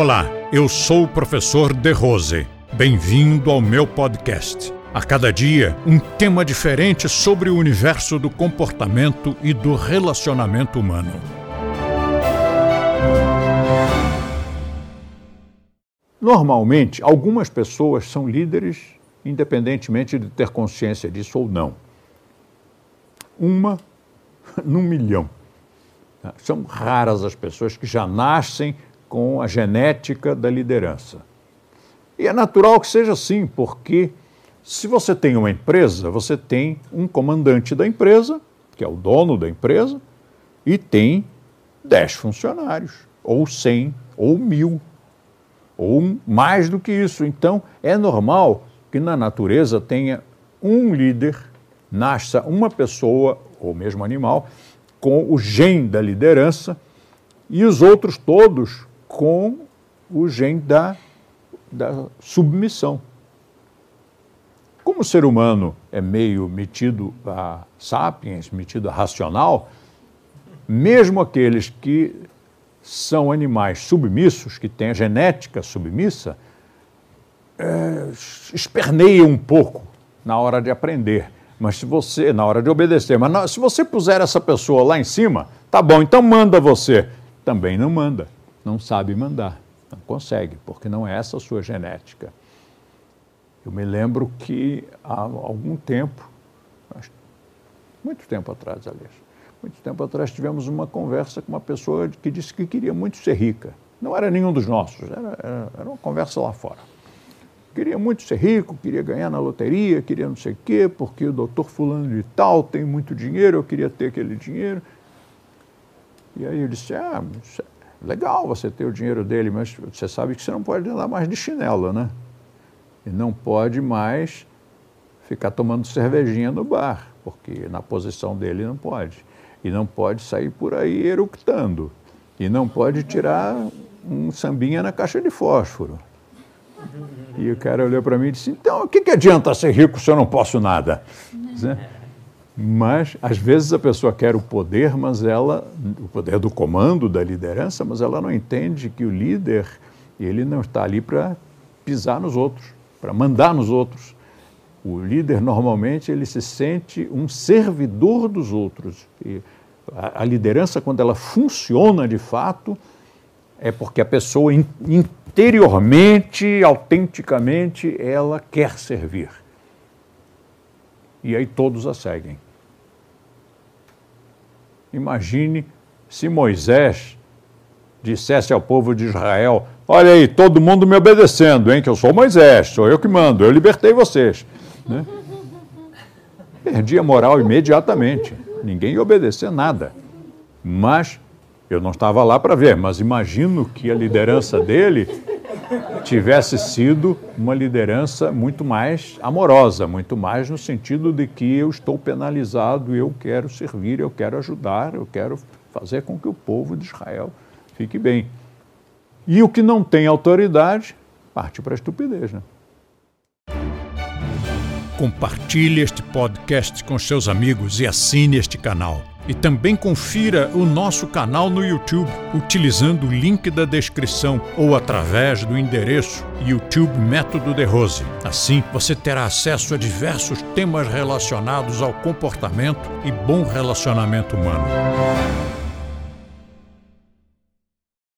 Olá, eu sou o professor De Rose. Bem-vindo ao meu podcast. A cada dia, um tema diferente sobre o universo do comportamento e do relacionamento humano. Normalmente, algumas pessoas são líderes independentemente de ter consciência disso ou não. Uma num milhão. São raras as pessoas que já nascem com a genética da liderança. E é natural que seja assim, porque se você tem uma empresa, você tem um comandante da empresa, que é o dono da empresa, e tem 10 funcionários, ou 100, ou mil, ou mais do que isso. Então, é normal que na natureza tenha um líder, nasça uma pessoa, ou mesmo animal, com o gene da liderança e os outros todos com o gene da, da submissão. Como o ser humano é meio metido a sapiens, metido a racional, mesmo aqueles que são animais submissos, que têm a genética submissa, é, esperneia um pouco na hora de aprender. Mas se você, na hora de obedecer, mas não, se você puser essa pessoa lá em cima, tá bom, então manda você. Também não manda, não sabe mandar, não consegue, porque não é essa a sua genética. Eu me lembro que há algum tempo, muito tempo atrás, aliás, muito tempo atrás tivemos uma conversa com uma pessoa que disse que queria muito ser rica. Não era nenhum dos nossos, era, era, uma conversa lá fora queria muito ser rico, queria ganhar na loteria, queria não sei o quê, porque o doutor fulano de tal tem muito dinheiro, eu queria ter aquele dinheiro. E aí eu disse, ah, legal você ter o dinheiro dele, mas você sabe que você não pode andar mais de chinelo, né? E não pode mais ficar tomando cervejinha no bar, porque na posição dele não pode. E não pode sair por aí eructando. E não pode tirar um sambinha na caixa de fósforo. E o cara olhou para mim e disse: Então, o que, que adianta ser rico se eu não posso nada? Mas, às vezes, a pessoa quer o poder, mas ela, o poder do comando, da liderança, mas ela não entende que o líder, ele não está ali para pisar nos outros, para mandar nos outros. O líder, normalmente, ele se sente um servidor dos outros. E a, a liderança, quando ela funciona de fato, é porque a pessoa interiormente, autenticamente, ela quer servir. E aí todos a seguem. Imagine se Moisés dissesse ao povo de Israel: Olha aí, todo mundo me obedecendo, hein? Que eu sou Moisés, sou eu que mando, eu libertei vocês. Né? Perdi a moral imediatamente. Ninguém ia obedecer nada. Mas eu não estava lá para ver, mas imagino que a liderança dele tivesse sido uma liderança muito mais amorosa, muito mais no sentido de que eu estou penalizado, eu quero servir, eu quero ajudar, eu quero fazer com que o povo de Israel fique bem. E o que não tem autoridade parte para a estupidez. Né? Compartilhe este podcast com seus amigos e assine este canal. E também confira o nosso canal no YouTube utilizando o link da descrição ou através do endereço YouTube Método de Rose. Assim, você terá acesso a diversos temas relacionados ao comportamento e bom relacionamento humano.